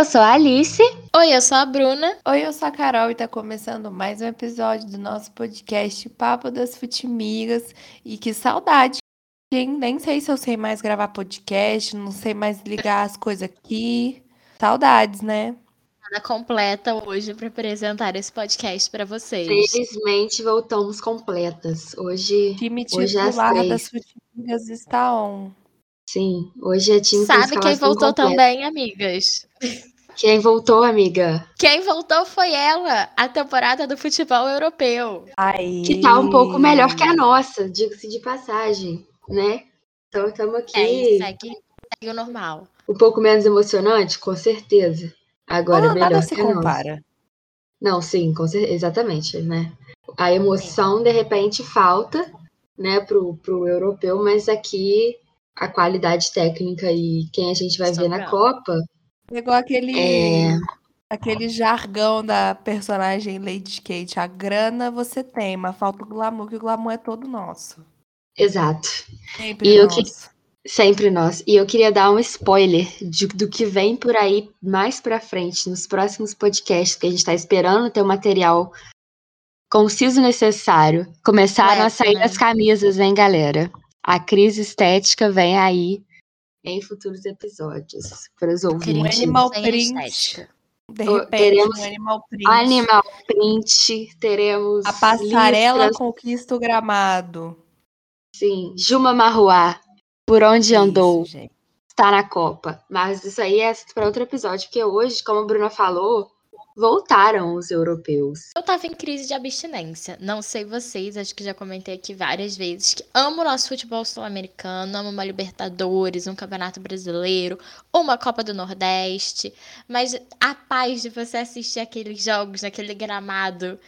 eu sou a Alice. Oi, eu sou a Bruna. Oi, eu sou a Carol e tá começando mais um episódio do nosso podcast Papo das Futimigas. E que saudade, hein? Nem sei se eu sei mais gravar podcast, não sei mais ligar as coisas aqui. Saudades, né? completa hoje para apresentar esse podcast para vocês. Felizmente voltamos completas. Hoje, time hoje é titular das Futimigas está on. Sim, hoje é time Sabe quem voltou completa. também, amigas? Quem voltou, amiga? Quem voltou foi ela, a temporada do futebol europeu. Aí. Que tá um pouco melhor que a nossa, diga-se de passagem, né? Então estamos aqui. É, segue, segue o normal. Um pouco menos emocionante, com certeza. Agora, ah, melhor nada se compara. Não, sim, com certeza, exatamente, né? A emoção, de repente, falta, né, pro, pro europeu, mas aqui a qualidade técnica e quem a gente vai ver na Copa. Pegou aquele, é... aquele jargão da personagem Lady Kate. A grana você tem, mas falta o glamour, que o glamour é todo nosso. Exato. Sempre e nosso. Eu que... Sempre nós. E eu queria dar um spoiler de, do que vem por aí mais pra frente, nos próximos podcasts, que a gente tá esperando ter o material conciso necessário. Começaram é, a sair né? as camisas, hein, galera? A crise estética vem aí em futuros episódios para os ouvintes. Um animal print. De repente, teremos um animal print. Animal print, teremos. A passarela listras. conquista o gramado. Sim, Juma Marruá, por onde isso, andou, gente. está na Copa. Mas isso aí é para outro episódio, porque hoje, como a Bruna falou, voltaram os europeus. Eu tava em crise de abstinência. Não sei vocês, acho que já comentei aqui várias vezes que amo o nosso futebol sul-americano, amo uma Libertadores, um Campeonato Brasileiro, uma Copa do Nordeste, mas a paz de você assistir aqueles jogos naquele gramado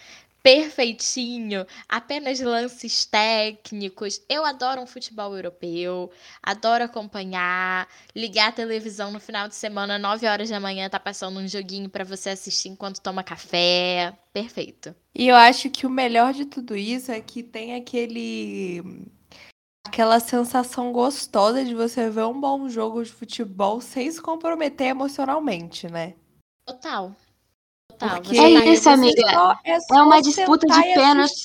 perfeitinho, apenas lances técnicos. Eu adoro um futebol europeu, adoro acompanhar, ligar a televisão no final de semana, 9 horas da manhã, tá passando um joguinho para você assistir enquanto toma café. Perfeito. E eu acho que o melhor de tudo isso é que tem aquele aquela sensação gostosa de você ver um bom jogo de futebol sem se comprometer emocionalmente, né? Total. Porque é isso, amiga. É, é, uma disputa de pênaltis.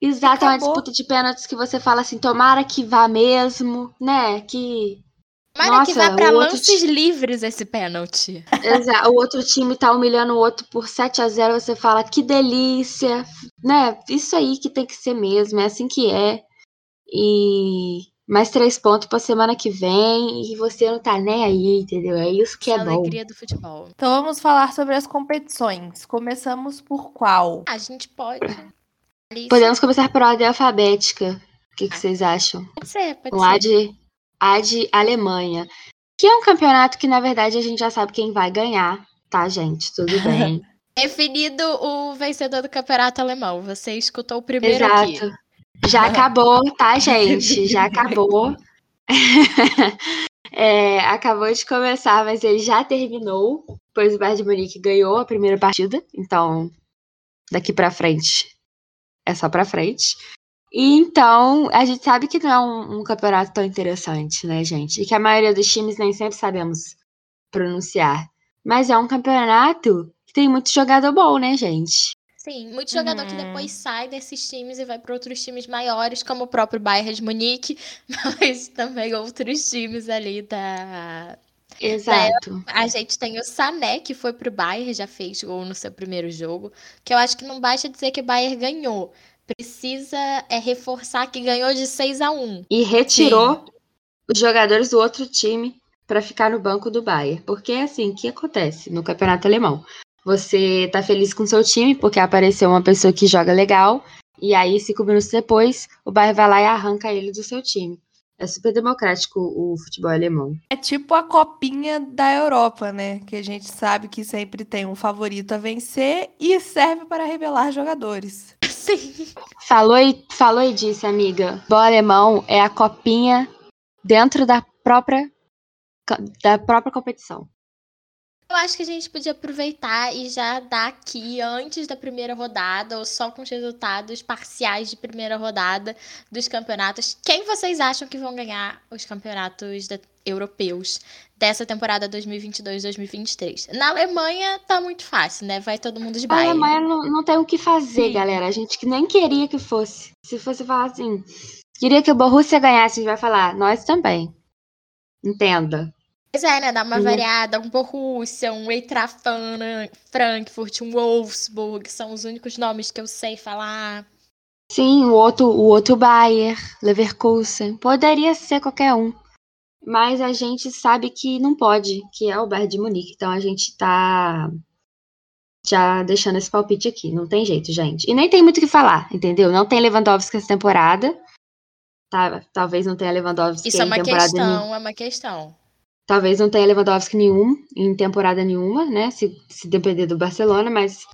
Exato, é uma disputa de pênaltis que você fala assim, tomara que vá mesmo, né? Que. Tomara Nossa, que vá pra lances ti... livres esse pênalti. Exato. O outro time tá humilhando o outro por 7 a 0 você fala, que delícia, né? Isso aí que tem que ser mesmo, é assim que é. E mais três pontos pra semana que vem e você não tá nem aí, entendeu? É isso que é, é bom. A alegria do futebol. Então vamos falar sobre as competições. Começamos por qual? A gente pode. Alice. Podemos começar por ordem alfabética. O que, que vocês acham? Pode ser, pode ser. A de, a de Alemanha. Que é um campeonato que, na verdade, a gente já sabe quem vai ganhar, tá, gente? Tudo bem. Definido o vencedor do campeonato alemão. Você escutou o primeiro Exato. aqui. Já acabou, tá, gente? Já acabou. é, acabou de começar, mas ele já terminou, pois o Bayern de Munique ganhou a primeira partida. Então, daqui para frente é só para frente. E então, a gente sabe que não é um, um, campeonato tão interessante, né, gente? E que a maioria dos times nem sempre sabemos pronunciar. Mas é um campeonato que tem muito jogador bom, né, gente? Sim, muito jogador uhum. que depois sai desses times e vai para outros times maiores, como o próprio Bayern de Munique, mas também outros times ali da. Exato. a gente tem o Sané, que foi pro Bayern, já fez gol no seu primeiro jogo, que eu acho que não basta dizer que o Bayern ganhou. Precisa é reforçar que ganhou de 6 a 1 E retirou Sim. os jogadores do outro time para ficar no banco do Bayern. Porque é assim que acontece no campeonato alemão. Você tá feliz com seu time porque apareceu uma pessoa que joga legal. E aí, cinco minutos depois, o Bayern vai lá e arranca ele do seu time. É super democrático o futebol alemão. É tipo a copinha da Europa, né? Que a gente sabe que sempre tem um favorito a vencer e serve para revelar jogadores. Sim. Falou e, falou e disse, amiga. O alemão é a copinha dentro da própria da própria competição. Eu acho que a gente podia aproveitar e já dar aqui, antes da primeira rodada, ou só com os resultados parciais de primeira rodada dos campeonatos, quem vocês acham que vão ganhar os campeonatos da- europeus dessa temporada 2022-2023? Na Alemanha tá muito fácil, né? Vai todo mundo de A Bayern. Alemanha não, não tem o que fazer, Sim. galera. A gente que nem queria que fosse. Se fosse falar assim, queria que o Borussia ganhasse, a gente vai falar, nós também. Entenda. Pois é, né? Dá uma Uhum. variada, um Borussia, um Eintracht Frankfurt, um Wolfsburg, são os únicos nomes que eu sei falar. Sim, o outro, o outro Bayer, Leverkusen, poderia ser qualquer um. Mas a gente sabe que não pode, que é o Bayern de Munique. Então a gente tá já deixando esse palpite aqui. Não tem jeito, gente. E nem tem muito o que falar, entendeu? Não tem Lewandowski essa temporada. Tá, talvez não tenha Lewandowski Isso é uma temporada nenhuma. questão, é uma questão. Talvez não tenha Lewandowski nenhum em temporada nenhuma, né? Se, se depender do Barcelona, mas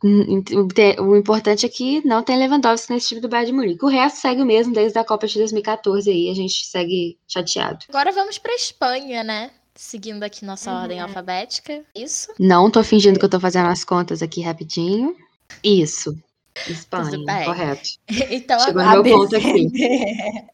o te- o importante é que não tem Lewandowski nesse time do Bayern de Munique. O resto segue o mesmo desde a Copa de 2014 aí, a gente segue chateado. Agora vamos pra Espanha, né? Seguindo aqui nossa Uhum. ordem alfabética. Isso. Não tô fingindo que eu tô fazendo as contas aqui rapidinho. Isso. Espanha, correto. Então Chegou meu ponto aqui.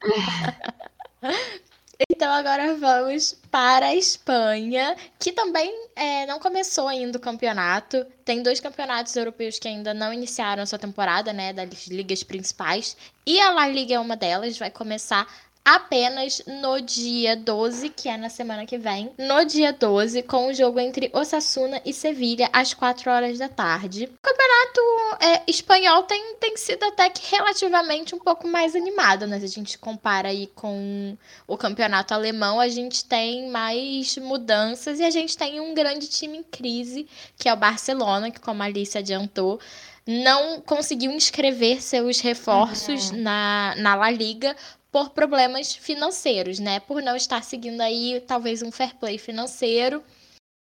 então agora vamos para a Espanha, que também é, não começou ainda o campeonato. Tem dois campeonatos europeus que ainda não iniciaram sua temporada, né? Das ligas principais. E a La Liga é uma delas, vai começar apenas no dia 12, que é na semana que vem. No dia 12, com o jogo entre Osasuna e Sevilha, às 4 horas da tarde. O campeonato é, espanhol tem, tem sido até que relativamente um pouco mais animado, né? Se a gente compara aí com o campeonato alemão, a gente tem mais mudanças e a gente tem um grande time em crise, que é o Barcelona, que como a Alice adiantou, não conseguiu inscrever seus reforços na, na La Liga por problemas financeiros, né? Por não estar seguindo aí talvez um fair play financeiro.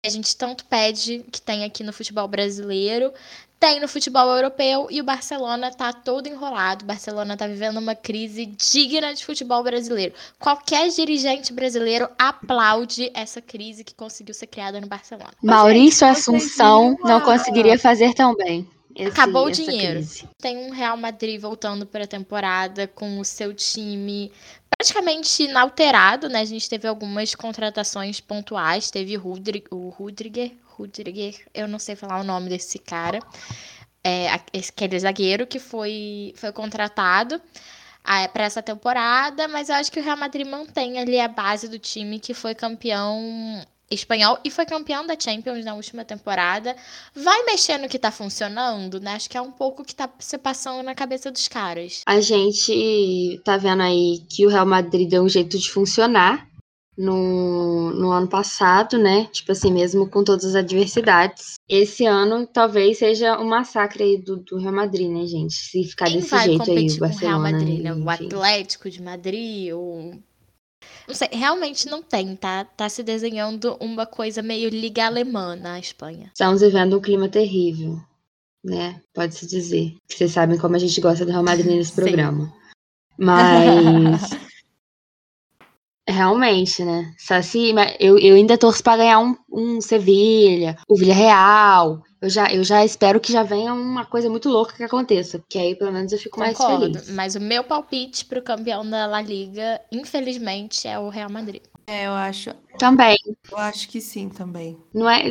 A gente tanto pede que tem aqui no futebol brasileiro, tem no futebol europeu e o Barcelona tá todo enrolado. O Barcelona tá vivendo uma crise digna de futebol brasileiro. Qualquer dirigente brasileiro aplaude essa crise que conseguiu ser criada no Barcelona. Maurício Assunção não conseguiria fazer tão bem. Esse- Acabou o essa dinheiro. crise. Tem um Real Madrid voltando para a temporada com o seu time praticamente inalterado, né? A gente teve algumas contratações pontuais, teve Rudri- o Rudriger, Rudriger, eu não sei falar o nome desse cara, é, aquele zagueiro que foi, foi contratado para essa temporada, mas eu acho que o Real Madrid mantém ali a base do time que foi campeão espanhol e foi campeão da Champions na última temporada. Vai mexer no que tá funcionando, né? Acho que é um pouco o que tá se passando na cabeça dos caras. A gente tá vendo aí que o Real Madrid deu um jeito de funcionar no, no ano passado, né? Tipo assim, mesmo com todas as adversidades. Esse ano talvez seja um massacre aí do, do Real Madrid, né, gente? Se ficar Quem desse jeito aí, o com o Real Barcelona. Madrid, né? O enfim. Atlético de Madrid, o não sei, realmente não tem, tá? Tá se desenhando uma coisa meio liga alemã na Espanha. Estamos vivendo um clima terrível, né? Pode-se dizer. Vocês sabem como a gente gosta do Real Madrid nesse programa. Mas. Realmente, né? Só se, mas eu, eu ainda torço pra ganhar um, um Sevilha, o Villarreal. Eu já, eu já espero que já venha uma coisa muito louca que aconteça, porque aí pelo menos eu fico mais Concordo, feliz. mas o meu palpite pro campeão da La Liga, infelizmente, é o Real Madrid. É, eu acho, Também, eu acho que sim também. não é.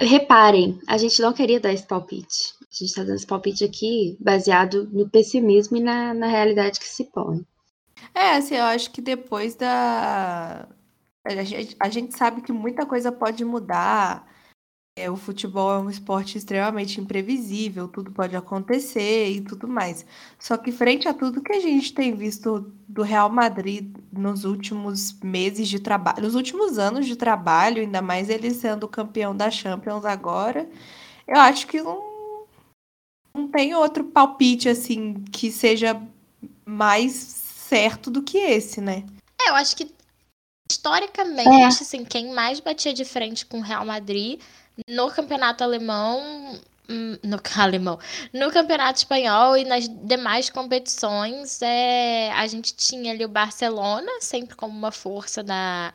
Reparem, a gente não queria dar esse palpite. A gente tá dando esse palpite aqui baseado no pessimismo e na, na realidade que se põe. É, assim, eu acho que depois da. A gente, a gente sabe que muita coisa pode mudar. É, o futebol é um esporte extremamente imprevisível, tudo pode acontecer e tudo mais. Só que, frente a tudo que a gente tem visto do Real Madrid nos últimos meses de trabalho, nos últimos anos de trabalho, ainda mais ele sendo campeão da Champions agora, eu acho que não, não tem outro palpite assim que seja mais certo do que esse, né? É, eu acho que historicamente, É. assim, quem mais batia de frente com o Real Madrid no campeonato alemão, hum, no alemão, no campeonato espanhol e nas demais competições, é, a gente tinha ali o Barcelona, sempre como uma força da,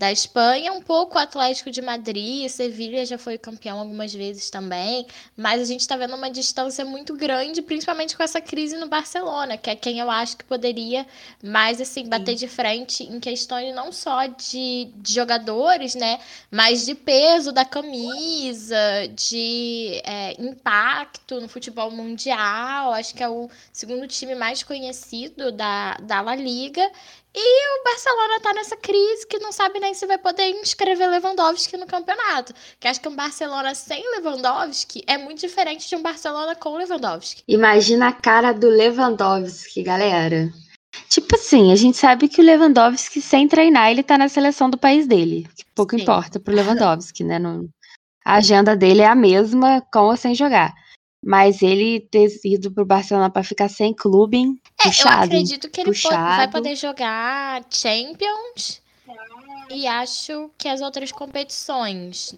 da Espanha, um pouco o Atlético de Madrid, Sevilha já foi campeão algumas vezes também, mas a gente está vendo uma distância muito grande, principalmente com essa crise no Barcelona, que é quem eu acho que poderia mais assim bater de frente em questões não só de, de jogadores, né, mas de peso da camisa, de é, impacto no futebol mundial. Acho que é o segundo time mais conhecido da, da La Liga. E o Barcelona tá nessa crise que não sabe nem se vai poder inscrever Lewandowski no campeonato. Que acho que um Barcelona sem Lewandowski é muito diferente de um Barcelona com Lewandowski. Imagina a cara do Lewandowski, galera. Tipo assim, a gente sabe que o Lewandowski, sem treinar, ele tá na seleção do país dele. Pouco Sim. importa pro Lewandowski, né? A agenda dele é a mesma, com ou sem jogar. Mas ele ter ido pro Barcelona para ficar sem clube, é, puxado, eu acredito que ele vai poder jogar Champions e acho que as outras competições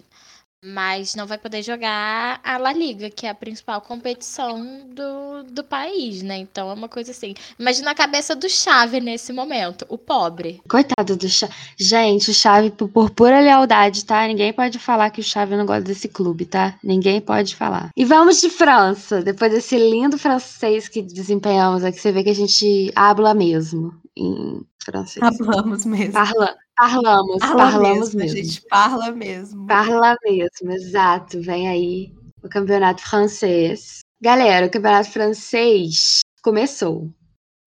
mas não vai poder jogar a La Liga, que é a principal competição do, do país, né? Então é uma coisa assim. Imagina a cabeça do Chave nesse momento, o pobre. Coitado do Chave. Gente, o Chave, por, por pura lealdade, tá? Ninguém pode falar que o Chave não gosta desse clube, tá? Ninguém pode falar. E vamos de França. Depois desse lindo francês que desempenhamos aqui, você vê que a gente habla mesmo em francês. Hablamos mesmo. Parla Parlamos, parla parlamos mesmo, mesmo. A gente parla mesmo. Parla mesmo, exato. Vem aí o campeonato francês. Galera, o campeonato francês começou.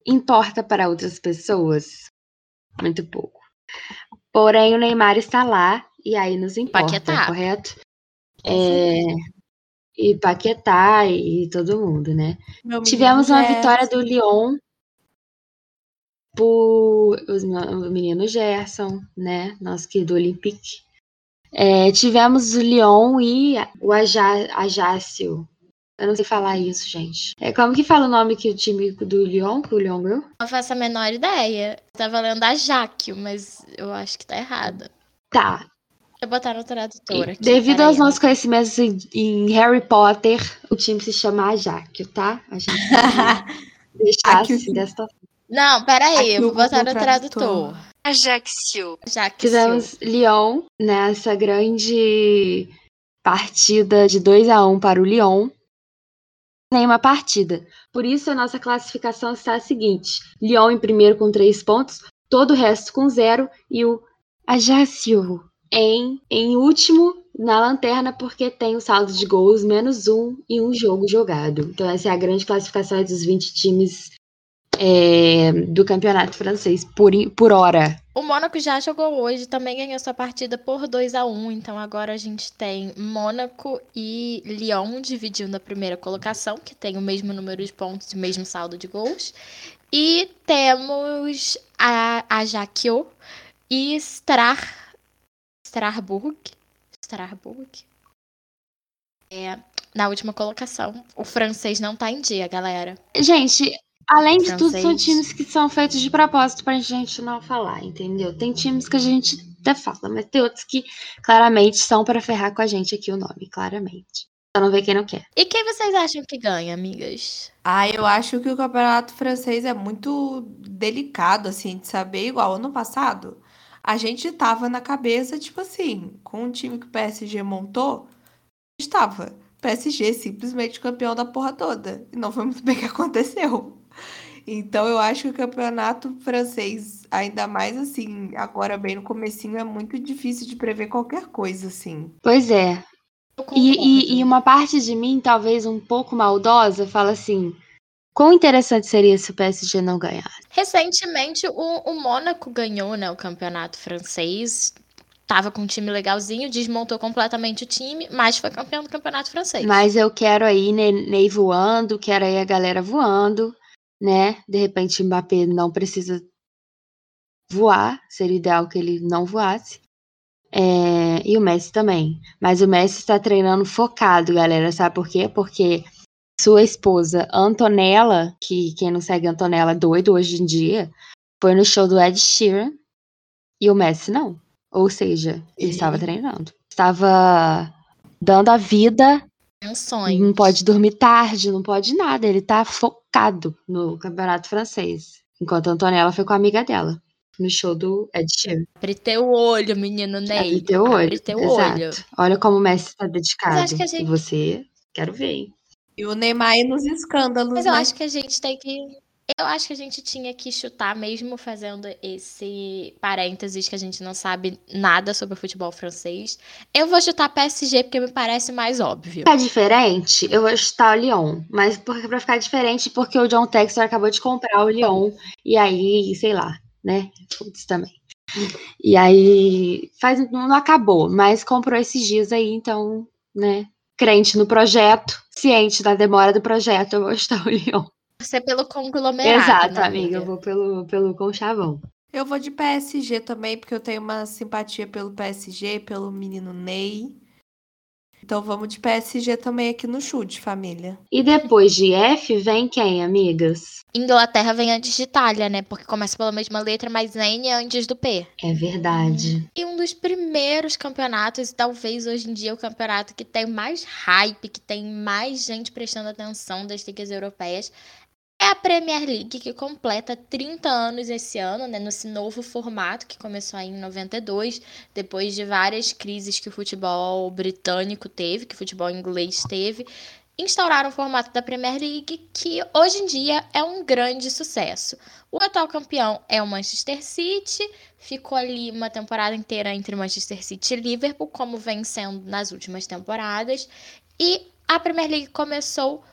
Importa para outras pessoas? Muito pouco. Porém, o Neymar está lá e aí nos importa, Paquetá. correto? É, e Paquetá e todo mundo, né? Tivemos uma vitória do Lyon por os, o menino Gerson, né? Nosso querido Olympique. É, tivemos o Lyon e o Ajácio. Eu não sei falar isso, gente. É, como que fala o nome que o time do Lyon, que o Lyon ganhou? Não faço a menor ideia. Tava lendo Ajácio, mas eu acho que tá errado. Tá. Eu botar no tradutor aqui. Devido aos nossos conhecimentos em, em, Harry Potter, o time se chama Ajácio, tá? A gente deixar assim desta forma. Não, peraí, eu vou botar no tradutor. Ajaccio. Tivemos Lyon nessa grande partida de 2 a 1 para o Lyon. Nenhuma partida. Por isso, a nossa classificação está a seguinte: Lyon em primeiro com 3 pontos, todo o resto com zero, e o Ajaccio em, em último na lanterna, porque tem o saldo de gols menos um e um jogo jogado. Então, essa é a grande classificação dos 20 times é, do campeonato francês por, por hora. O Mônaco já jogou hoje, também ganhou sua partida por 2 a 1 então agora a gente tem Mônaco e Lyon dividindo a primeira colocação, que tem o mesmo número de pontos e o mesmo saldo de gols. E temos a Ajaccio e Strasbourg, Strasbourg. É, na última colocação. O francês não tá em dia, galera. Gente, Além de tudo, são times que são feitos de propósito pra gente não falar, entendeu? Tem times que a gente até fala, mas tem outros que claramente são para ferrar com a gente aqui o nome, claramente. Só não vê quem não quer. E quem vocês acham que ganha, amigas? Ah, eu acho que o campeonato francês é muito delicado, assim, de saber. Igual ano passado, a gente tava na cabeça, tipo assim, com o time que o PSG montou, estava. PSG simplesmente campeão da porra toda. E não foi muito bem o que aconteceu. Então eu acho que o campeonato francês, ainda mais assim, agora bem no comecinho, é muito difícil de prever qualquer coisa, assim. Pois é. E, e, e, uma parte de mim, talvez um pouco maldosa, fala assim: quão interessante seria se o PSG não ganhasse? Recentemente, o, o Mônaco ganhou né, o campeonato francês. Tava com um time legalzinho, desmontou completamente o time, mas foi campeão do campeonato francês. Mas eu quero aí Ney voando, quero aí a galera voando né? De repente, Mbappé não precisa voar, seria ideal que ele não voasse. É, e o Messi também. Mas o Messi está treinando focado, galera. Sabe por quê? Porque sua esposa Antonella, que quem não segue Antonella é doido hoje em dia, foi no show do Ed Sheeran e o Messi não. Ou seja, ele estava treinando. Estava dando a vida um sonho. Não pode dormir tarde, não pode nada. Ele tá focado no campeonato francês. Enquanto a Antonella foi com a amiga dela. no show do Ed Sheeran. Abre teu olho, menino Ney. Abre teu olho. Abre teu Exato. olho. Olha como o Messi está dedicado. acho que a gente- E você, quero ver, hein? E o Neymar nos escândalos, Mas eu né? acho que a gente tem que. Eu acho que a gente tinha que chutar, mesmo fazendo esse parênteses que a gente não sabe nada sobre o futebol francês. Eu vou chutar PSG porque me parece mais óbvio. Pra ficar diferente, eu vou chutar o Lyon. Mas porque, pra ficar diferente, porque o John Textor acabou de comprar o Lyon. E aí, sei lá, né? Putz, também. E aí, faz, não acabou, mas comprou esses dias aí, então, né? Crente no projeto, ciente da demora do projeto, eu vou chutar o Lyon. Você pelo conglomerado. Exato, né, amiga. Eu vou pelo, pelo conchavão. Eu vou de PSG também, porque eu tenho uma simpatia pelo PSG, pelo menino Ney. Então vamos de PSG também aqui no chute, família. E depois de F, vem quem, amigas? Inglaterra vem antes de Itália, né? Porque começa pela mesma letra, mas N é antes do P. É verdade. E um dos primeiros campeonatos, e talvez hoje em dia o campeonato que tem mais hype, que tem mais gente prestando atenção das ligas europeias, é a Premier League, que completa 30 anos esse ano, né? Nesse novo formato que começou aí em 92, depois de várias crises que o futebol britânico teve, que o futebol inglês teve. Instauraram o formato da Premier League, que hoje em dia é um grande sucesso. O atual campeão é o Manchester City, ficou ali uma temporada inteira entre Manchester City e Liverpool, como vem sendo nas últimas temporadas. E a Premier League começou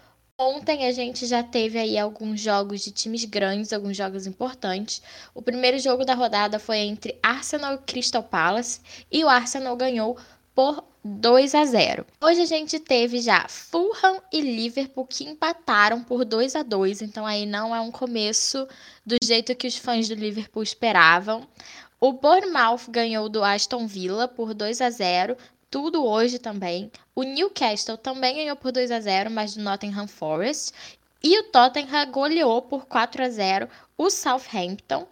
ontem, a gente já teve aí alguns jogos de times grandes, alguns jogos importantes. O primeiro jogo da rodada foi entre Arsenal e Crystal Palace, e o Arsenal ganhou por 2 a 0. Hoje a gente teve já Fulham e Liverpool que empataram por 2 a 2, então aí não é um começo do jeito que os fãs do Liverpool esperavam. O Bournemouth ganhou do Aston Villa por 2 a 0, tudo hoje também. O Newcastle também ganhou por 2 a 0, mas do Nottingham Forest. E o Tottenham goleou por 4 a 0 o Southampton.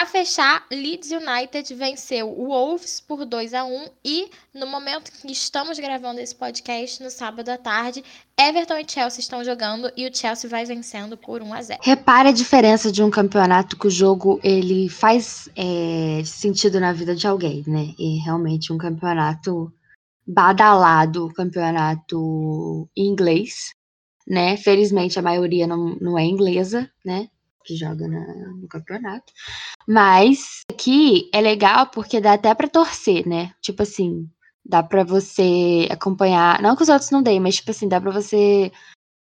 A fechar, Leeds United venceu o Wolves por 2 a 1 e no momento que estamos gravando esse podcast, no sábado à tarde, Everton e Chelsea estão jogando e o Chelsea vai vencendo por 1 a 0. Repare a diferença de um campeonato que o jogo ele faz é, sentido na vida de alguém, né? E realmente um campeonato badalado, campeonato inglês, né? Felizmente a maioria não, não é inglesa, né? Que joga na- no campeonato. Mas aqui é legal porque dá até pra torcer, né? Tipo assim, dá pra você acompanhar. Não que os outros não deem, mas tipo assim, dá pra você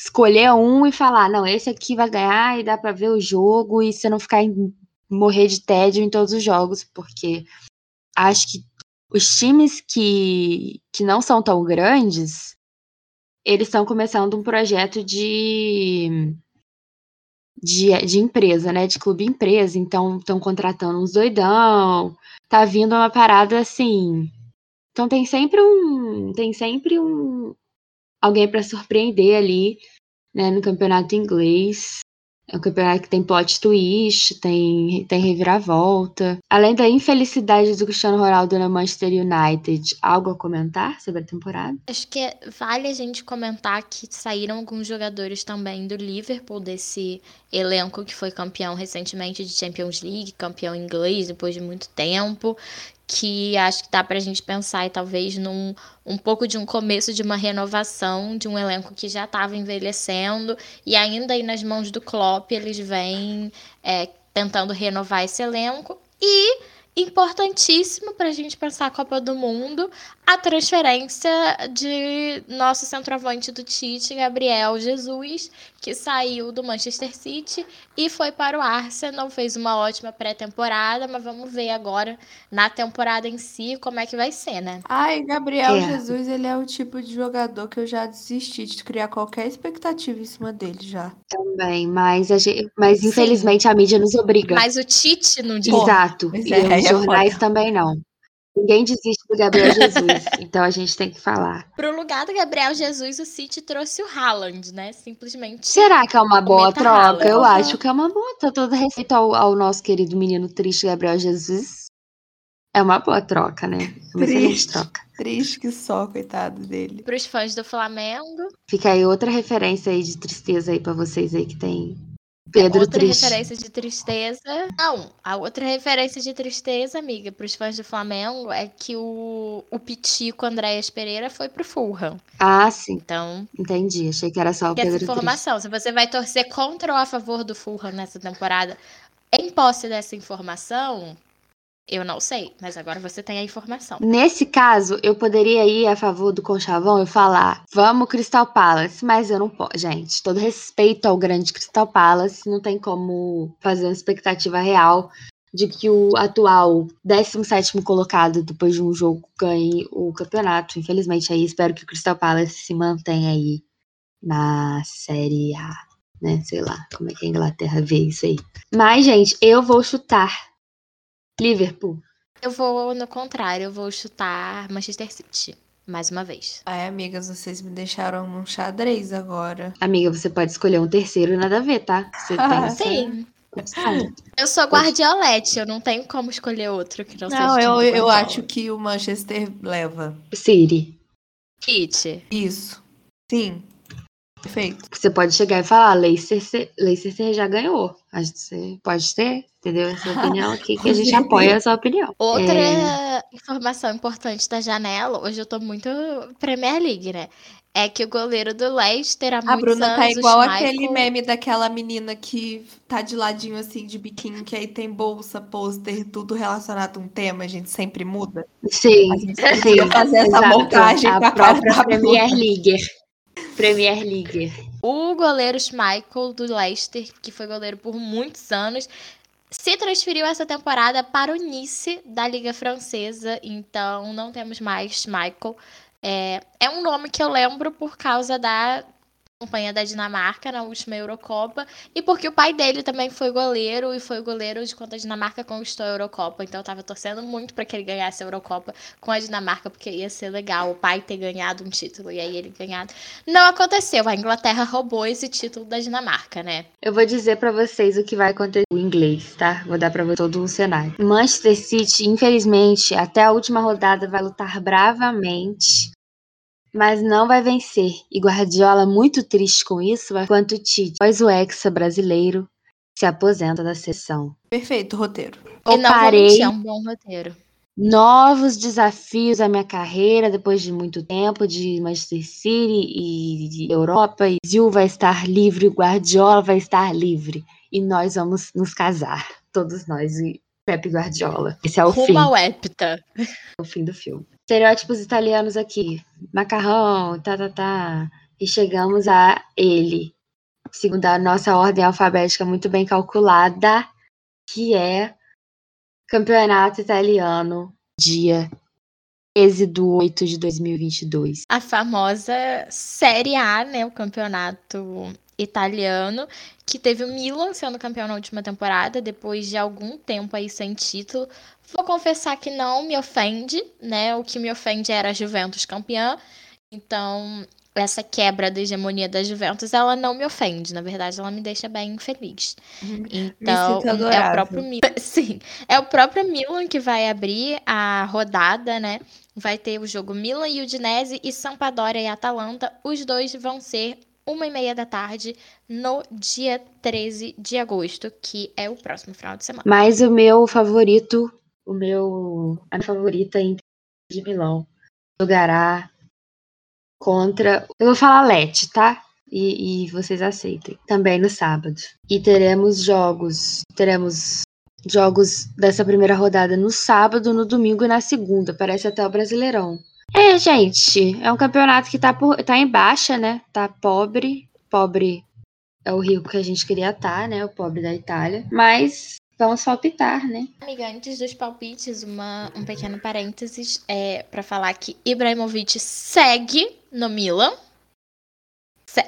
escolher um e falar, não, esse aqui vai ganhar e dá pra ver o jogo e você não ficar em, morrer de tédio em todos os jogos, porque acho que os times que, que não são tão grandes, eles estão começando um projeto de, de, de empresa, né? De clube empresa, então estão contratando uns doidão, tá vindo uma parada assim. Então tem sempre um, tem sempre um alguém pra surpreender ali, né, no campeonato inglês. É um campeonato que tem plot twist, tem, tem reviravolta. Além da infelicidade do Cristiano Ronaldo na Manchester United, algo a comentar sobre a temporada? Acho que vale a gente comentar que saíram alguns jogadores também do Liverpool, desse elenco que foi campeão recentemente de Champions League, campeão inglês depois de muito tempo, que acho que dá pra gente pensar e talvez num um pouco de um começo de uma renovação de um elenco que já estava envelhecendo e ainda aí nas mãos do Klopp eles vêm é, tentando renovar esse elenco. E importantíssimo para a gente pensar a Copa do Mundo, a transferência de nosso centroavante do Tite, Gabriel Jesus, que saiu do Manchester City e foi para o Arsenal, fez uma ótima pré-temporada, mas vamos ver agora na temporada em si como é que vai ser, né? Ai, Gabriel É. Jesus, ele é o tipo de jogador que eu já desisti de criar qualquer expectativa em cima dele já. Também, mas, a gente, mas Sim. infelizmente a mídia nos obriga. Mas o Tite não diz. Exato. pois E é, os é jornais foda. também não. Ninguém desiste do Gabriel Jesus. então a gente tem que falar. Pro lugar do Gabriel Jesus, o City trouxe o Haaland, né? Simplesmente. Será que é uma boa troca? Haaland. Eu Porra. acho que é uma boa. Todo respeito ao, ao nosso querido menino triste Gabriel Jesus. É uma boa troca, né? É Uma Triste. troca. Triste que só, coitado dele. Para os fãs do Flamengo, Fica aí outra referência aí de tristeza aí pra vocês aí que tem Pedro outra triste. referência de tristeza. Não, a outra referência de tristeza, amiga, pros fãs do Flamengo é que o, o Pitico Andréas Pereira foi pro Fulham. Ah, sim. Então, Entendi. Achei que era só o que essa Pedro triste. informação. Se você vai torcer contra ou a favor do Fulham nessa temporada, em posse dessa informação, eu não sei. Mas agora você tem a informação. Nesse caso, eu poderia ir a favor do Conchavão e falar: vamos Crystal Palace, mas eu não posso. Gente, todo respeito ao grande Crystal Palace, não tem como fazer uma expectativa real de que o atual 17 colocado depois de um jogo ganhe o campeonato. Infelizmente, aí espero que o Crystal Palace se mantenha aí na Série A, né? Sei lá como é que a Inglaterra vê isso aí. Mas, gente, eu vou chutar Liverpool. Eu vou no contrário, eu vou chutar Manchester City. Mais uma vez. Ai, amigas, vocês me deixaram num xadrez agora. Amiga, você pode escolher um terceiro e nada a ver, tá? Você tem essa Sim. Eu sou guardiolete, eu não tenho como escolher outro que não, Não, seja eu, time eu Guardiola. acho que o Manchester leva. Siri. Kit. Isso. Sim. Perfeito. Você pode chegar e falar, Leicester, C- Leicester já ganhou. A gente- Você pode ter, entendeu? Essa opinião aqui que a gente apoia a sua opinião. Outra É. informação importante da janela, hoje eu tô muito Premier League, né? É que o goleiro do Leicester há A muitos Bruna tá anos, o igual Schmeichel- aquele meme daquela menina que tá de ladinho assim de biquíni, que aí tem bolsa, pôster, tudo relacionado a um tema, a gente sempre muda. Sim, A gente sim. fazer essa exato. montagem com A própria Premier. League. Premier League. O goleiro Schmeichel do Leicester, que foi goleiro por muitos anos, se transferiu essa temporada para o Nice da Liga Francesa, então não temos mais Schmeichel. É, é um nome que eu lembro por causa da campanha da Dinamarca na última Eurocopa e porque o pai dele também foi goleiro e foi o goleiro de quando a Dinamarca conquistou a Eurocopa, então eu tava torcendo muito para que ele ganhasse a Eurocopa com a Dinamarca, porque ia ser legal o pai ter ganhado um título e aí ele ganhado. Não aconteceu, a Inglaterra roubou esse título da Dinamarca, né? Eu vou dizer pra vocês o que vai acontecer em inglês, tá? Vou dar pra vocês todo o cenário. Manchester City, infelizmente, até a última rodada vai lutar bravamente, mas não vai vencer. E Guardiola, muito triste com isso, enquanto o Tite, após o Hexa brasileiro, se aposenta da sessão. Perfeito, roteiro. e não vou parei é um bom roteiro. novos desafios à minha carreira depois de muito tempo de Manchester City e de Europa. E Zil vai estar livre, o Guardiola vai estar livre. E nós vamos nos casar. Todos nós e Pepe Guardiola. Esse é o fim, Rumo ao Hepta. o fim do filme. Estereótipos italianos aqui. Macarrão, tá, tá, tá. E chegamos a ele. Segundo a nossa ordem alfabética muito bem calculada, que é Campeonato Italiano, dia 13 de 8 de 2022. A famosa Série A, né? O campeonato italiano, que teve o Milan sendo campeão na última temporada, depois de algum tempo aí sem título. Vou confessar que não me ofende, né? O que me ofende era a Juventus campeã. Então, essa quebra da hegemonia da Juventus, ela não me ofende. Na verdade, ela me deixa bem feliz. Então, sinto é o próprio Milan. Sim, é o próprio Milan que vai abrir a rodada, né? Vai ter o jogo Milan e Udinese e Sampdoria e Atalanta. Os dois vão ser uma e meia da tarde no dia 13 de agosto, que é o próximo final de semana. Mas o meu favorito, o meu. A minha favorita é de Milão. Jogará contra. Eu vou falar Lete, tá? E, e vocês aceitem. Também no sábado. E teremos jogos. Teremos jogos dessa primeira rodada no sábado, no domingo e na segunda. Parece até o Brasileirão. É, gente, é um campeonato que tá, por, tá em baixa, né? Tá pobre. Pobre é o rico que a gente queria estar, né? O pobre da Itália. Mas vamos palpitar, né? Amiga, antes dos palpites, uma, um pequeno parênteses é para falar que Ibrahimovic segue no Milan.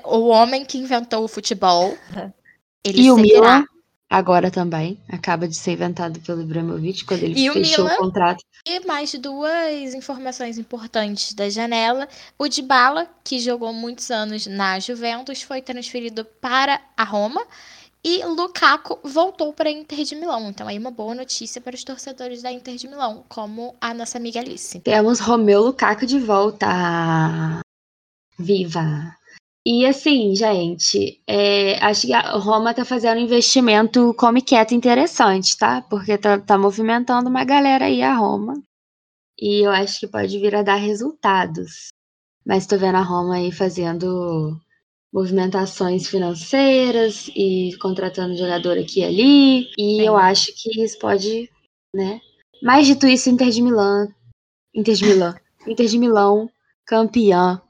O homem que inventou o futebol. Ele E o. Milan, agora também, acaba de ser inventado pelo Ibrahimovic quando ele E o fechou Milan? o contrato. E mais duas informações importantes da janela. O Dybala, que jogou muitos anos na Juventus, foi transferido para a Roma. E Lukaku voltou para a Inter de Milão. Então aí uma boa notícia para os torcedores da Inter de Milão, como a nossa amiga Alice. Temos Romeu Lukaku de volta. Viva! E assim, gente, é, acho que a Roma tá fazendo um investimento come quieto interessante, tá? Porque tá, tá movimentando uma galera aí a Roma. E eu acho que pode vir a dar resultados. Mas tô vendo a Roma aí fazendo movimentações financeiras e contratando jogador aqui e ali. E Sim. eu acho que isso pode, né? Mais dito isso, Inter de Milão. Inter de Milão. Inter de Milão, campeã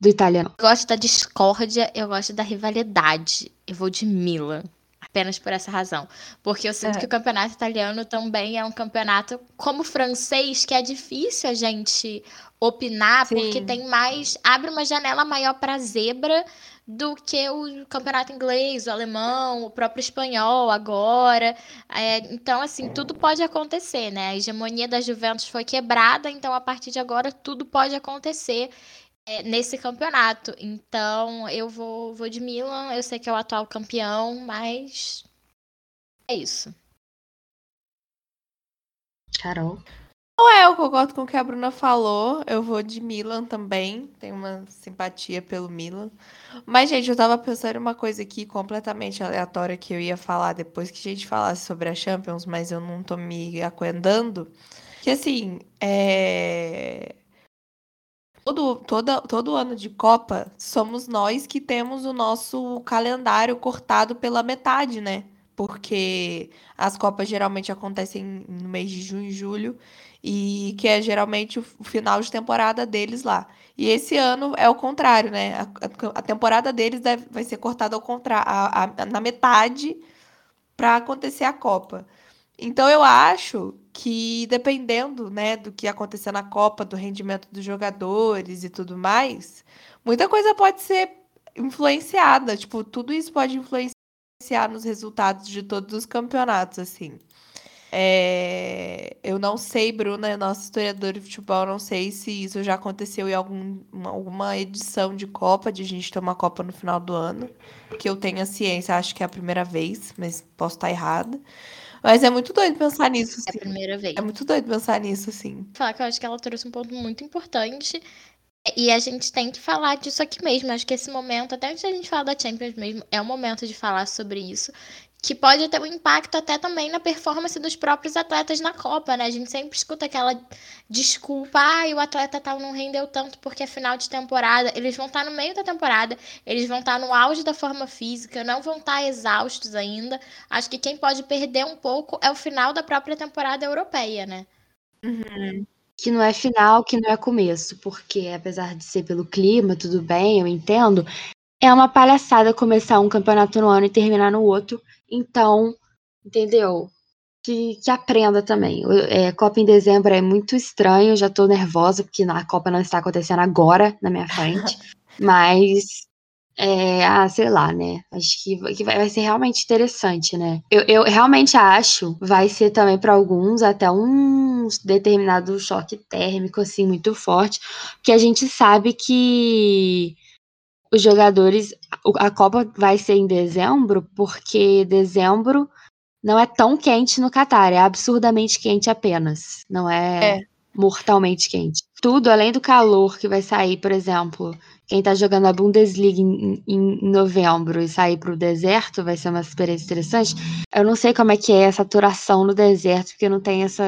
do italiano. Eu gosto da discórdia, eu gosto da rivalidade. Eu vou de Milan. Apenas por essa razão. Porque eu sinto É. que o campeonato italiano também é um campeonato como o francês, que é difícil a gente opinar, porque Sim. tem mais. abre uma janela maior para zebra do que o campeonato inglês, o alemão, o próprio espanhol agora. É, então, assim, tudo pode acontecer, né? A hegemonia da Juventus foi quebrada, então a partir de agora tudo pode acontecer é, nesse campeonato. Então, eu vou, vou de Milan. Eu sei que é o atual campeão, mas é isso. Carol. Não é, eu concordo com o que a Bruna falou. Eu vou de Milan também. Tenho uma simpatia pelo Milan. Mas, gente, eu tava pensando em uma coisa aqui completamente aleatória que eu ia falar depois que a gente falasse sobre a Champions, mas eu não tô me acuendando. Que assim, é. Todo, toda, todo ano de Copa, somos nós que temos o nosso calendário cortado pela metade, né? Porque as Copas geralmente acontecem no mês de junho e julho, e que é geralmente o final de temporada deles lá. E esse ano é o contrário, né? A, a- temporada deles deve- vai ser cortada ao contrário, na metade para acontecer a Copa. Então eu acho que dependendo, né, do que acontecer na Copa, do rendimento dos jogadores e tudo mais, muita coisa pode ser influenciada, tipo, tudo isso pode influenciar nos resultados de todos os campeonatos, assim. É, eu não sei, Bruna, nossa historiadora de futebol, não sei se isso já aconteceu em algum, uma- alguma edição de Copa, de a gente ter uma Copa no final do ano. Que eu tenha ciência, acho que é a primeira vez, mas posso estar errada. Mas é muito doido pensar nisso, É a assim. primeira vez. É muito doido pensar nisso, assim. falar que eu acho que ela trouxe um ponto muito importante. E a gente tem que falar disso aqui mesmo. Acho que esse momento, até antes da gente falar da Champions mesmo, é o momento de falar sobre isso. Que pode ter um impacto até também na performance dos próprios atletas na Copa, né? A gente sempre escuta aquela desculpa, ah, o atleta tal não rendeu tanto porque é final de temporada. Eles vão estar no meio da temporada, eles vão estar no auge da forma física, não vão estar exaustos ainda. Acho que quem pode perder um pouco é o final da própria temporada europeia, né? Que não é final, que não é começo. Porque, apesar de ser pelo clima, tudo bem, eu entendo. É uma palhaçada começar um campeonato no ano e terminar no outro. Então, entendeu? Que, que aprenda também. É, Copa em dezembro é muito estranho, já tô nervosa, porque a Copa não está acontecendo agora na minha frente. Mas, é, ah, sei lá, né? Acho que, vai- que vai, vai ser realmente interessante, né? Eu, eu realmente acho, vai ser também para alguns até um determinado choque térmico, assim, muito forte, porque a gente sabe que os jogadores. A Copa vai ser em dezembro, porque dezembro não é tão quente no Catar, é absurdamente quente apenas. Não é, É. mortalmente quente. Tudo, além do calor que vai sair, por exemplo, quem tá jogando a Bundesliga em, em- em novembro e sair pro deserto, vai ser uma experiência interessante. Eu não sei como é que é a saturação no deserto, porque não tem essa,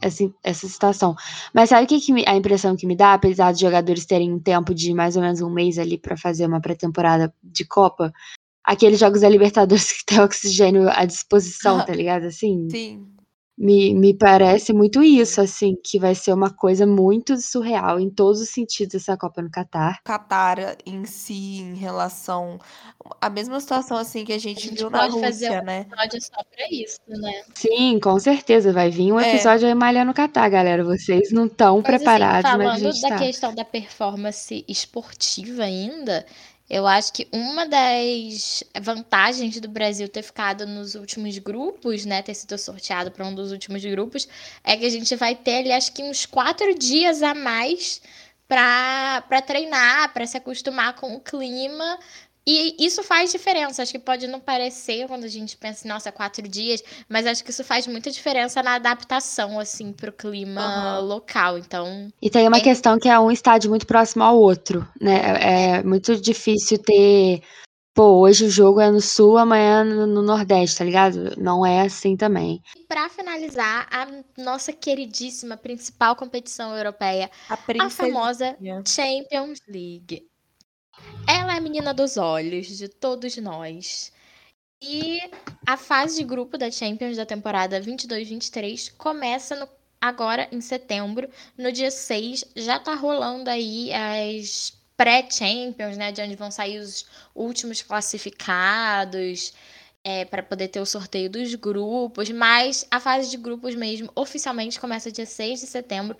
essa, essa situação. Mas sabe o que, que me- a impressão que me dá, apesar dos jogadores terem um tempo de mais ou menos um mês ali pra fazer uma pré-temporada de Copa? Aqueles jogos da Libertadores que tem oxigênio à disposição, tá ligado? Assim, Sim. Me, me parece muito isso, assim, que vai ser uma coisa muito surreal em todos os sentidos essa Copa no Catar. Qatar em si, em relação. A mesma situação, assim, que a gente, A gente viu na pode fazer Rússia, um né? episódio só pra isso, né? Sim, com certeza, vai vir um É. episódio aí malhando no Catar, galera. Vocês não estão Mas, assim, preparados, mas a falando gente da tá. questão da performance esportiva ainda, eu acho que uma das vantagens do Brasil ter ficado nos últimos grupos, né, ter sido sorteado para um dos últimos grupos, é que a gente vai ter ali, acho que uns quatro dias a mais para treinar, para se acostumar com o clima, E isso faz diferença. Acho que pode não parecer quando a gente pensa, nossa, quatro dias, mas acho que isso faz muita diferença na adaptação, assim, pro clima uhum. local. Então. E tem uma é... questão que é um estádio muito próximo ao outro, né? É muito difícil ter. Pô, hoje o jogo é no sul, amanhã no Nordeste, tá ligado? Não é assim também. E pra finalizar, a nossa queridíssima principal competição europeia, a, a famosa Champions League. Ela é a menina dos olhos de todos nós. E a fase de grupo da Champions da temporada 22-23 começa no, agora em setembro. No dia 6 já tá rolando aí as pré-Champions, né? De onde vão sair os últimos classificados é, para poder ter o sorteio dos grupos. Mas a fase de grupos mesmo oficialmente começa dia 6 de setembro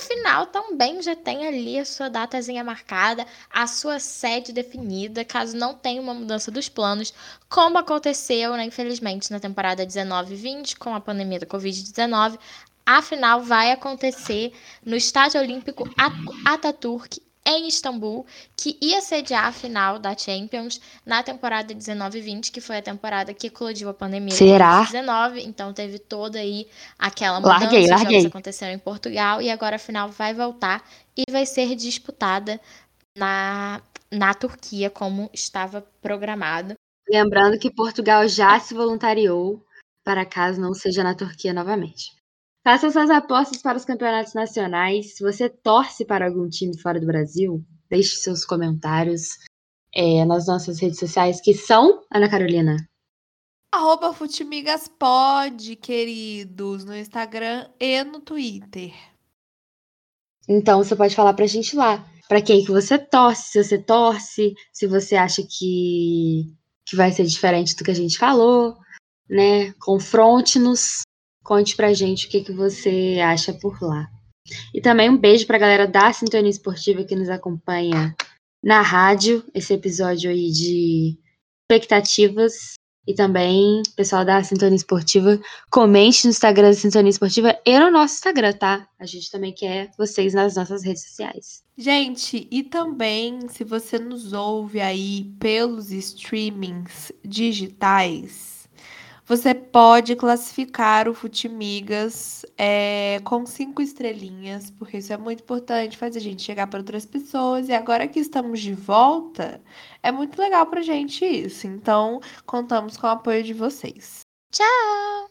e a final também já tem ali a sua datazinha marcada, a sua sede definida, caso não tenha uma mudança dos planos, como aconteceu, né, infelizmente, na temporada 19-20, com a pandemia da Covid-19. A final vai acontecer no Estádio Olímpico Ataturk, em Istambul, que ia sediar a final da Champions na temporada 19-20, que foi a temporada que eclodiu a pandemia Será? 19 então teve toda aí aquela mudança, larguei, larguei. jogos aconteceram em Portugal, e agora a final vai voltar e vai ser disputada na, na Turquia, como estava programado. Lembrando que Portugal já se voluntariou para caso não seja na Turquia novamente. Faça suas apostas para os campeonatos nacionais. Se você torce para algum time fora do Brasil, deixe seus comentários é, nas nossas redes sociais, que são, Ana Carolina. Arroba Futimigaspod, queridos, no Instagram e no Twitter. Então você pode falar pra gente lá. Pra quem que você torce, se você torce, se você acha que, que vai ser diferente do que a gente falou, né? Confronte-nos Conte pra gente o que, que você acha por lá. E também um beijo pra galera da Sintonia Esportiva que nos acompanha na rádio, esse episódio aí de expectativas. E também, pessoal da Sintonia Esportiva, comente no Instagram da Sintonia Esportiva e no nosso Instagram, tá? A gente também quer vocês nas nossas redes sociais. Gente, e também, se você nos ouve aí pelos streamings digitais, você pode classificar o Futimigas é, com cinco estrelinhas, porque isso é muito importante, faz a gente chegar para outras pessoas. E agora que estamos de volta, é muito legal para gente isso. Então, contamos com o apoio de vocês. Tchau!